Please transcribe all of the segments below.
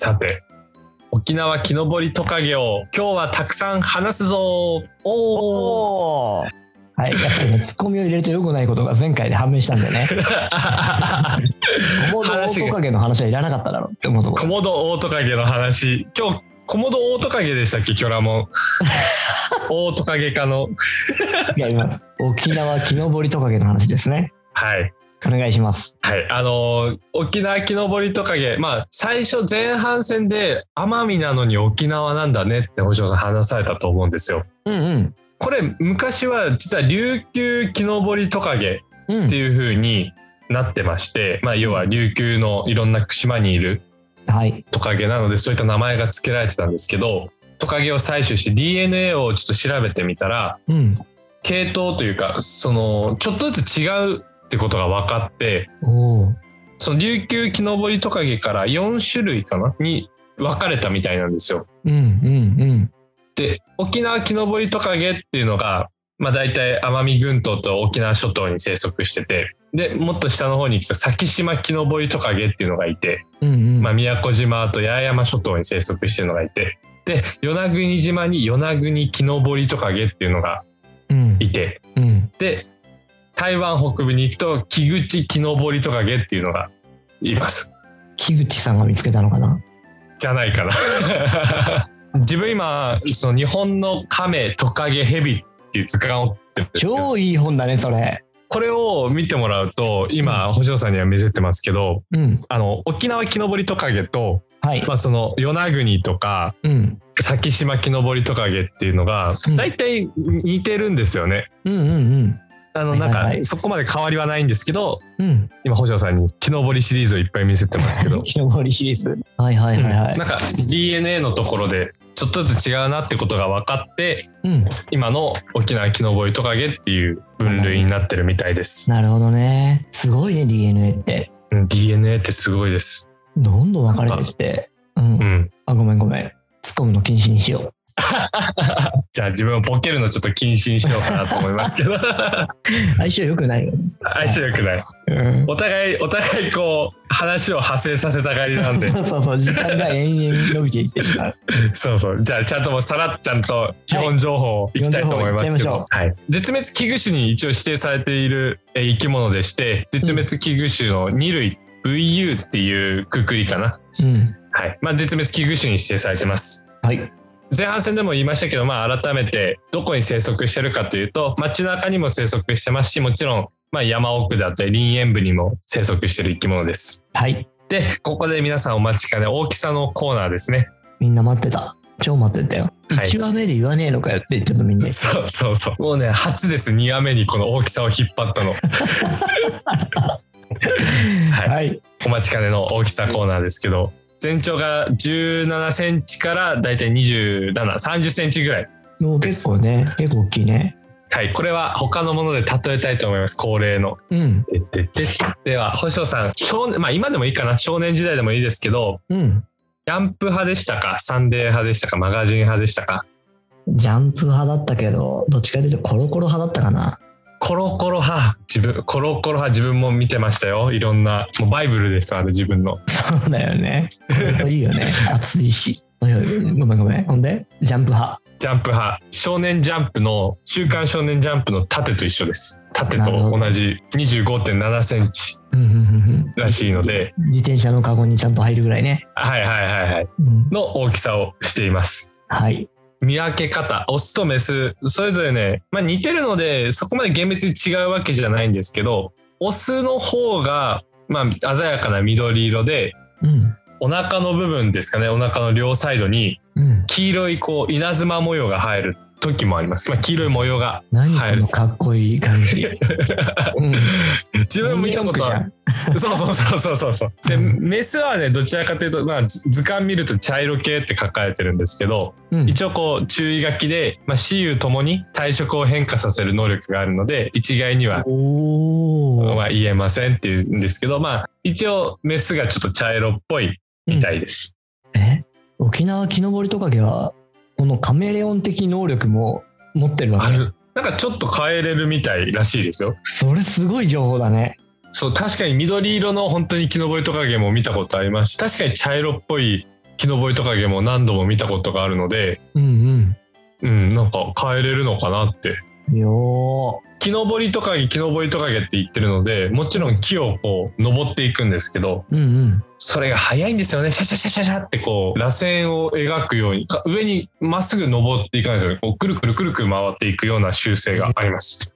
さて沖縄木登りトカゲを今日はたくさん話すぞ。おおおー。はい、やっぱりね、ツッコミを入れると良くないことが前回で判明したんでね、コモドオオトカゲの話はいらなかっただろうって思うところ。コモドオオトカゲの話。今日コモドオオトカゲでしたっけキョラモンオオトカゲ科の。違います。沖縄木登りトカゲの話ですね。はいお願いします。はいあのー沖縄木登りトカゲまあ最初前半戦で奄美なのに沖縄なんだねって星野さん話されたと思うんですようんうん。これ昔は実は琉球木登りトカゲうんっていう風になってまして、まあ要は琉球のいろんな島にいるはい。トカゲなのでそういった名前が付けられてたんですけどトカゲを採取して DNA をちょっと調べてみたらうん。系統というかそのちょっとずつ違うってことが分かって。その琉球木登りトカゲから4種類かな？に分かれたみたいなんですよ。うんうんで沖縄木登りトカゲっていうのが、まあ、大体奄美群島と沖縄諸島に生息しててでもっと下の方に行くと先島木登りトカゲっていうのがいて、うん。うんうん。まあ、宮古島と八重山諸島に生息してるのがいてで与那国島に与那国木登りトカゲっていうのがうん。いてうん。で台湾北部に行くと木口木登りトカゲっていうのがいます木口さんが見つけたのかな？じゃないかな 自分今その日本の亀トカゲヘビっていう図鑑を超いい本だね、それ。これを見てもらうと今星野さんには見せてますけどうん。あの沖縄木登りトカゲと、はい。まあ、その与那国とかうん。先島木登りトカゲっていうのがうん大体似てるんですよね。うんうんうん。あのなんかそこまで変わりはないんですけどうん。今星野さんに木登りシリーズをいっぱい見せてますけど 木登りシリーズ。はいはいはいはい。なんか DNA のところでちょっとずつ違うなってことが分かってうん。今の沖縄木登りトカゲっていう分類になってるみたいです。なるほどね。すごいね、DNA って。うん DNA ってすごいです。どんどん分かれてって。うんう。ん。あ、ごめんごめん。突っ込むの禁止にしよ じゃあ自分をボケるのちょっと禁止にしようかなと思いますけどう。相性良くないよね。相性良くないうん。お互いお互いこう話を派生させたがりなんで そうそうそう、時間が延々伸びていってるから。そうそうじゃあちゃんともうさらっちゃんと基本情報をいきたいと思いますけど、基本情報いっはい、絶滅危惧種に一応指定されているえー生き物でして絶滅危惧種の2類 VU っていうくくりかな、うん。はいまあ、絶滅危惧種に指定されてますはい。前半戦でも言いましたけど、まあ、改めてどこに生息してるかというと街中にも生息してますしもちろん、まあ、山奥だったり林園部にも生息してる生き物ですはい。でここで皆さんお待ちかね大きさのコーナーですねみんな待ってた。超待ってたよ。はい1話目で言わねえのかよってちょっとみんな。そうそうそうもうね初です2話目にこの大きさを引っ張ったの はいはい。お待ちかねの大きさコーナーですけど全長が17センチからだいたい27、30センチぐらい。結構ね、結構大きいね。はい、これは他のもので例えたいと思います。恒例の。うん。ででででは、星野さん、少年まあ今でもいいかな、少年時代でもいいですけど、うん。ジャンプ派でしたか、サンデー派でしたか、マガジン派でしたか？ジャンプ派だったけど、どっちかというとコロコロ派だったかな。コロコロ派、自分、コロコロ派自分も見てましたよ。いろんな、もうバイブルです、あれ自分の。そうだよね。いいよね。熱いし。ごめんごめん。ほんで、ジャンプ派。ジャンプ派、少年ジャンプの、週刊少年ジャンプの縦と一緒です。縦と同じ25.7センチらしいので、自転車のカゴにちゃんと入るぐらいね。はいはいはいはい。うん、の大きさをしています。はい。見分け方、オスとメス、それぞれね、まあ似てるので、そこまで厳密に違うわけじゃないんですけど、オスの方が、まあ鮮やかな緑色で、うん。お腹の部分ですかね、お腹の両サイドにうん。黄色いこう稲妻模様が入る時もあります。まあ黄色い模様が何その。かっこいい感じ。うん。自分も見たことある。そうそうそうそうそうそう。で、メスはね、どちらかというと、まあ図図鑑見ると茶色系って書かれてるんですけど、うん。一応こう注意書きで、まあ、雌雄ともに体色を変化させる能力があるので一概には。まあ、言えませんっていうんですけどまあ一応メスがちょっと茶色っぽいみたいです、え？沖縄木登りトカゲはこのカメレオン的能力も持ってるわけ。ある。なんかちょっと変えれるみたいらしいですよ。それすごい情報だね。そう確かに緑色の本当に木登りトカゲも見たことあります。し確かに茶色っぽい木登りトカゲも何度も見たことがあるので、うんうん、なんか変えれるのかなって。うん。よ木登りトカゲ、木登りトカゲって言ってるので、もちろん木をこう登っていくんですけど、ー。うんうん。それが早いんですよね。シャシャシャシャシャってこう、螺旋を描くように、か上にまっすぐ登っていかないんですよね。こう、くるくるくるくる回っていくような習性があります。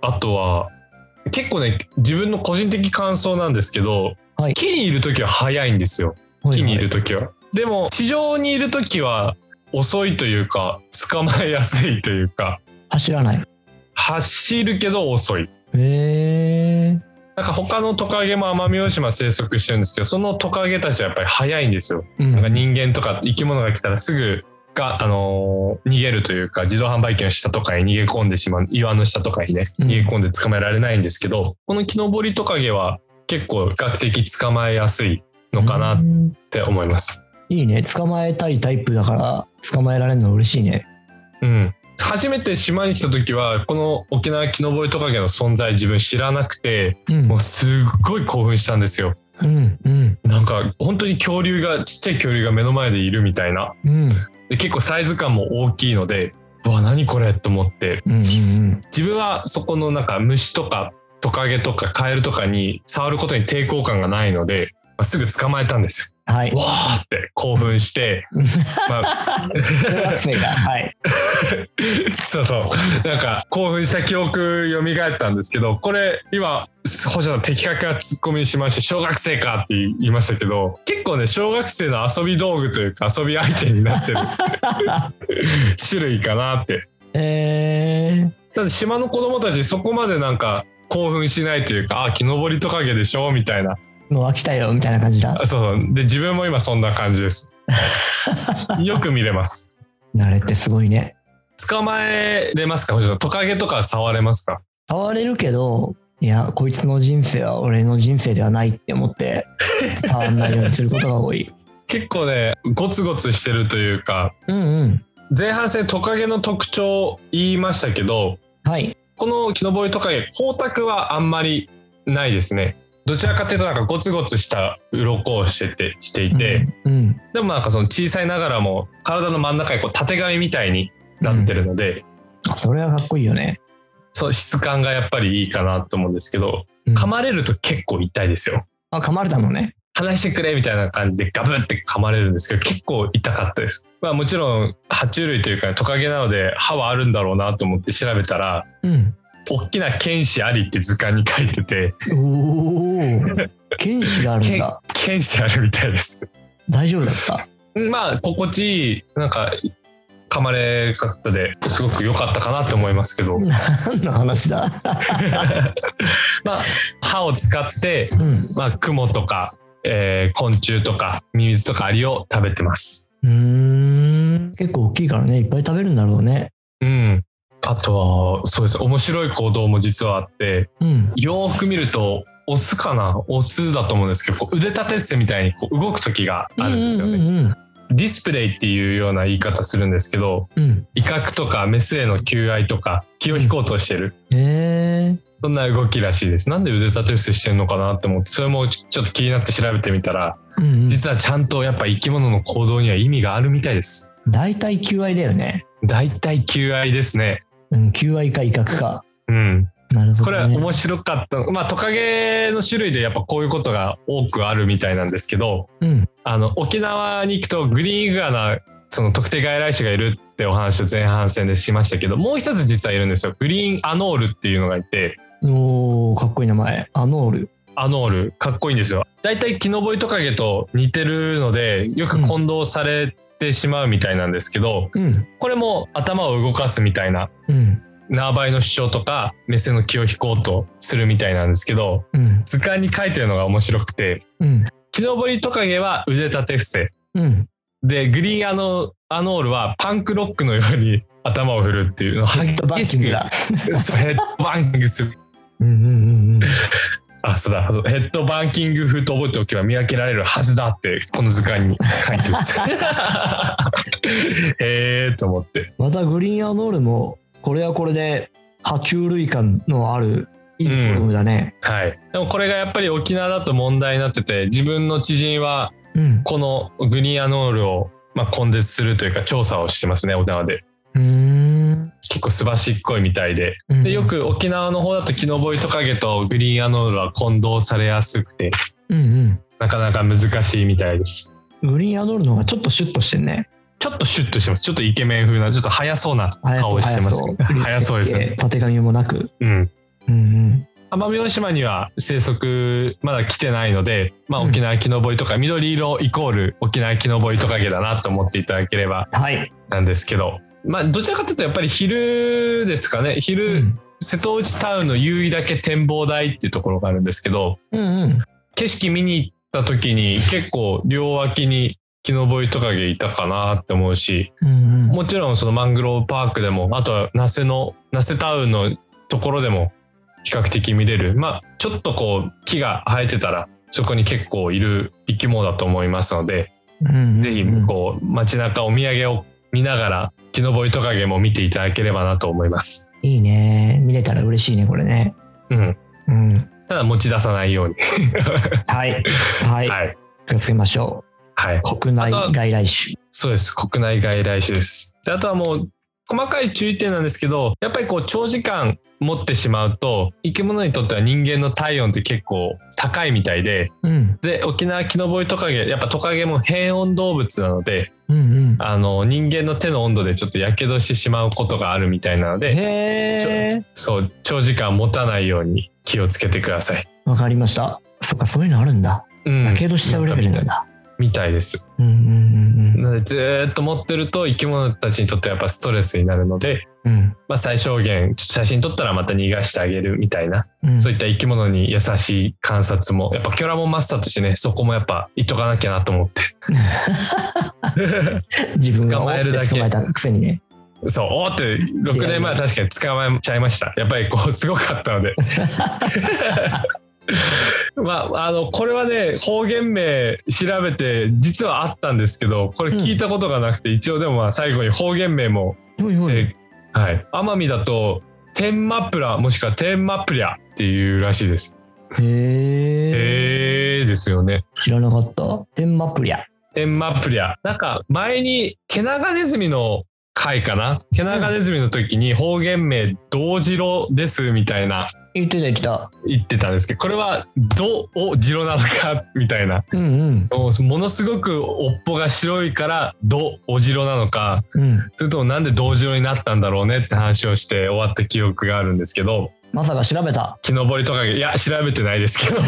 あとは、結構ね、自分の個人的感想なんですけど、はい木にいる時は早いんですよ。木にいる時は。でも、地上にいる時は遅いというか、捕まえやすいというか、走らない。走るけど遅い。へえ。なんか他のトカゲも奄美大島生息してるんですけど、そのトカゲたちはやっぱり早いんですよ。うんなんか人間とか生き物が来たらすぐが、あのー逃げるというか、自動販売機の下とかに逃げ込んでしまう、岩の下とかにね、うん逃げ込んで捕まえられないんですけど、この木登りトカゲは結構比較的捕まえやすいのかなっうんて思います。いいね。捕まえたいタイプだから、捕まえられるの嬉しいね。うん。初めて島に来た時は、この沖縄木登りトカゲの存在自分知らなくて、うんもうすっごい興奮したんですよ。うんうんなんか本当に恐竜がちっちゃい恐竜が目の前でいるみたいなうんで結構サイズ感も大きいのでうわ何これと思ってうんうん自分はそこのなんか虫とかトカゲとかカエルとかに触ることに抵抗感がないので、まあすぐ捕まえたんですはい。よ。わーって興奮して、まあ、はい。そうそう。なんか興奮した記憶蘇ったんですけどこれ今星野さん的確なツッコミにしまして小学生かって言いましたけど結構ね小学生の遊び道具というか遊び相手になってる 種類かなって。えだって島の子供たちそこまでなんか興奮しないというかあ木登りトカゲでしょみたいなー、もう飽きたよみたいな感じだ。あそうそう。で自分も今そんな感じです。よく見れます。慣れってすごいね。捕まえれますか？トカゲとか触れますか？触れるけどいやこいつの人生は俺の人生ではないって思って 触んないようにすることが多い。結構ねゴツゴツしてるというかうんうん。前半戦トカゲの特徴言いましたけどはい。この木登りトカゲ光沢はあんまりないですねどちらかというとなんかゴツゴツした鱗をしててしていて、うん。うんでもなんかその小さいながらも体の真ん中にこうたてがみみたいになってるので、それはかっこいいよね、そう質感がやっぱりいいかなと思うんですけどうん。噛まれると結構痛いですよ。あ噛まれたのね。話してくれみたいな感じでガブって噛まれるんですけど結構痛かったです。まあもちろん爬虫類というかトカゲなので歯はあるんだろうなと思って調べたらうん大きな剣士ありって図鑑に書いてて。おお剣士があるん 剣だ。剣士あるみたいです。大丈夫だった？まあ心地いいなんか噛まれ方ですごく良かったかなと思いますけど。何の話だ？まあ歯を使って、うん。まあ、雲とか、えー昆虫とかミミズとかアリを食べてます。うーん。結構大きいからねいっぱい食べるんだろうね。うん。あとは、そうです。面白い行動も実はあって、うんよーく見ると、オスかな？オスだと思うんですけど、腕立て伏せみたいにこう動く時があるんですよね。うんうんディスプレイっていうような言い方するんですけど、うんうん威嚇とかメスへの求愛とか気を引こうとしてる。へえそんな動きらしいです。なんで腕立て伏せしてんのかなって思って、それもちょっと気になって調べてみたら、うんうん実はちゃんとやっぱ生き物の行動には意味があるみたいです。大体求愛だよね大体求愛ですね。うん求愛か威嚇か。うん。なるほど、ね、これは面白かった。まあトカゲの種類でやっぱこういうことが多くあるみたいなんですけど、うん。あの沖縄に行くとグリーンイグアナその特定外来種がいるってお話を前半戦でしましたけどもう一つ実はいるんですよ。グリーンアノールっていうのがいて。おーかっこいい名前。アノール。アノール。かっこいいんですよ。だいたいキノボイトカゲと似てるのでよく混同されてしまうみたいなんですけど、うん。これも頭を動かすみたいなうん。縄張りの主張とか目線の気を引こうとするみたいなんですけどうん。図鑑に書いてるのが面白くてうん。キノボリトカゲは腕立て伏せ。うん。でグリーンアノアノールはパンクロックのように頭を振るっていうの。をヘッドバッキングだ。そうヘッドバンキングする。うんうんうんうん あそうだヘッドバンキング風と覚えておけば見分けられるはずだってこの図鑑に書いてますへ えと思ってまたグリーンアノールもこれはこれで爬虫類感のあるいいフォルムだね。はい。でもこれがやっぱり沖縄だと問題になってて、自分の知人はうん。このグニアノールを、まあ、根絶するというか調査をしてますね、沖縄で。うーん。結構すばしっこいみたいで。うんで、よく沖縄の方だとキノボイトカゲとグリーンアノールは混同されやすくて、うんなかなか難しいみたいです。うん。グリーンアドールの方がちょっとシュッとしてんね。ちょっとシュッとしてます。ちょっとイケメン風な、ちょっと速そうな顔してます。速そうですね。。たてがみもなく。うん。うんうん。奄美大島には生息まだ来てないので、まあ、うん沖縄キノボイとか、緑色イコール沖縄キノボイトカゲだなと思っていただければはい。なんですけど、まあ、どちらかというとやっぱり昼ですかね昼、うん瀬戸内タウンの夕日岳展望台っていうところがあるんですけどうんうん。景色見に行った時に結構両脇にキノボイトカゲいたかなって思うしうんうん。もちろんそのマングローブパークでもあとは那須の那須タウンのところでも比較的見れるまあちょっとこう木が生えてたらそこに結構いる生き物だと思いますので、うんうんぜひこう街中お土産を見ながらキノボイトカゲも見ていただければなと思います。いいね。見れたら嬉しいね、これね。うん、うん。ただ持ち出さないように。はい。はい。はい、気をつけましょはい、う。国内外来種。そうです。国内外来種です。であとはもう細かい注意点なんですけど、やっぱりこう長時間持ってしまうと、生き物にとっては人間の体温って結構高いみたいで、うん。で、沖縄キノボイトカゲ、やっぱトカゲも変温動物なので、うんうん。あの、人間の手の温度でちょっと火傷してしまうことがあるみたいなので。そう、長時間持たないように気をつけてください。わかりました。そっか、そういうのあるんだ。うん。やけどしちゃうレベルなんだ。みたいです。うんうんなので、ずーっと持ってると生き物たちにとってやっぱストレスになるので、うんうん。まあ、最小限写真撮ったらまた逃がしてあげるみたいな、うん。そういった生き物に優しい観察もやっぱキョラモンマスターとしてねそこもやっぱ言っとかなきゃなと思って 自分が捕まえるだけ捕まえたくせにね。そうおーって6年前は確かに捕まえちゃいましたやっぱりこうすごかったので まああのこれはね方言名調べて実はあったんですけどこれ聞いたことがなくて、一応でもまあ最後に方言名もほいほい。えーはい奄美だと天マプラもしくは天マプリャっていうらしいですへえ。へえですよね。知らなかった。天マプリャ。天マプリャ。なんか前にケナガネズミの回かな？ケナガネズミの時に方言名「どうじろです」みたいな言ってた言ってた。言ってたんですけどこれは「ど」をじろなのかみたいな。うんうん。もうものすごく尾っぽが白いから「ど」おじろなのかうん。それともなんで銅じろになったんだろうねって話をして終わった記憶があるんですけどまさか調べた。木登りとかいや調べてないですけど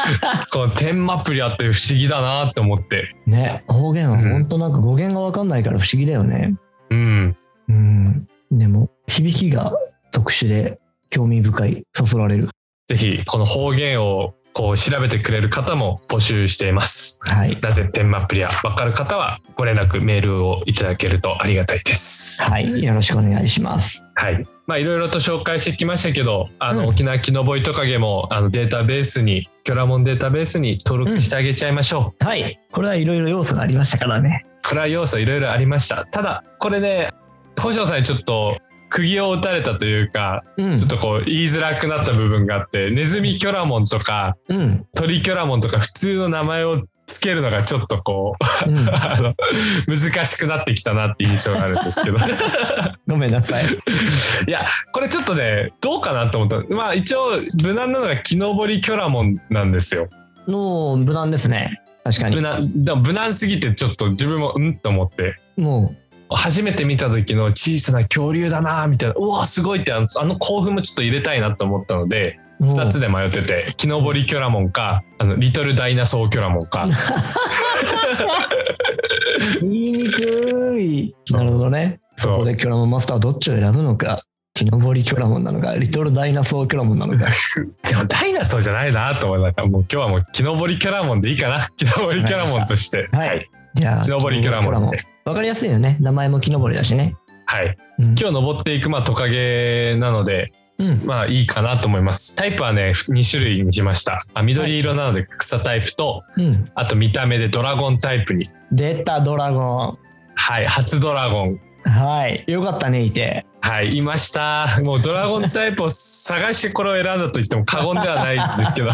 この天マプリャって不思議だなって思ってね。方言は本当なんか語源がわかんないから不思議だよね。うんうん。でも、響きが特殊で興味深い。そそられる。ぜひこの方言をこう調べてくれる方も募集しています。はい。なぜ天マプリアわかる方はご連絡メールをいただけるとありがたいです。はい。よろしくお願いします。はい。まあいろいろと紹介してきましたけど、あの、うん沖縄キノボイトカゲもあのデータベースにキョラモンデータベースに登録してあげちゃいましょう。はい。これはいろいろ要素がありましたからね。これは要素いろいろありました。ただこれね星野さんにちょっと釘を打たれたというかうんちょっ。とこう言いづらくなった部分があってネズミキョラモンとかうん。鳥キョラモンとか普通の名前をつけるのがちょっとこううん。あの難しくなってきたなっていう印象があるんですけど ごめんなさい。いやこれちょっとねどうかなと思ったまあ一応無難なのが木登りキョラモンなんですよ無難ですね。確かに。無難でも無難すぎてちょっと自分もうんと思っても初めて見た時の小さな恐竜だなみたいなうわすごいってあのあの興奮もちょっと入れたいなと思ったのでう、もう2つで迷ってて木登りキョラモンかあのリトルダイナソーキョラモンか 言いにくい。なるほどね。そこでキョラモンマスターはどっちを選ぶのか。木登りキョラモンなのか、リトルダイナソーキョラモンなのか。でもダイナソーじゃないなと思ったからもう今日はもう木登りキョラモンでいいかな木登りキョラモンとしてはい。じゃあ、木登りキョラモンでわかりやすいよね。名前も木登りだしね。はいうん。今日登っていくまあトカゲなのでうん。まあいいかなと思いますタイプはね2種類にしましたあ緑色なので草タイプとうん。あと見た目でドラゴンタイプに出たドラゴン。はい初ドラゴンはい。よかったね、いて。はい、いました。もうドラゴンタイプを探してこれを選んだと言っても過言ではないんですけど、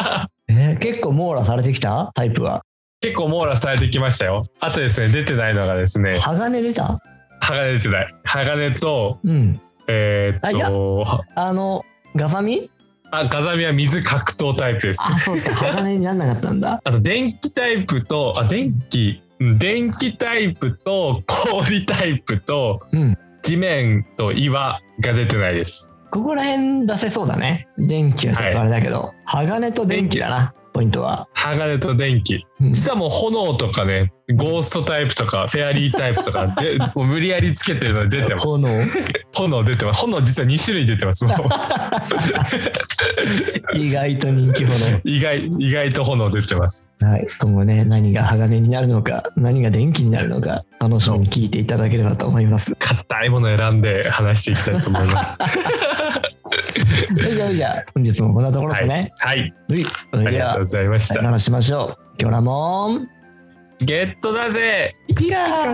えー結構網羅されてきた？タイプは。結構網羅されてきましたよ。あとですね、出てないのがですね、鋼出た？鋼出てない。鋼と、うん。えーっと、あの、ガザミ？あ、ガザミは水格闘タイプです。あ、そうか。鋼になんなかったんだ。あと電気タイプと、あ、電気、うん電気タイプと氷タイプとうん。地面と岩が出てないです。ここら辺出せそうだね。電気はちょっとあれだけど。鋼と電気だな、ポイントは。鋼と電気。うん実はもう炎とかね、ゴーストタイプとか、フェアリータイプとか で、もう無理やりつけてるので出てます。炎？炎出てます。炎実は2種類出てます。意外と人気炎。意外、意外と炎出てます。はい。今後ね、何が鋼になるのか、何が電気になるのか、楽しみに聞いていただければと思います。硬いものを選んで話していきたいと思います。じゃあ、じゃあ、本日もこんなところですね。はい。はい。それではありがとうご、ざいました。さよならしましょう。今日らもん、ゲットだぜピカー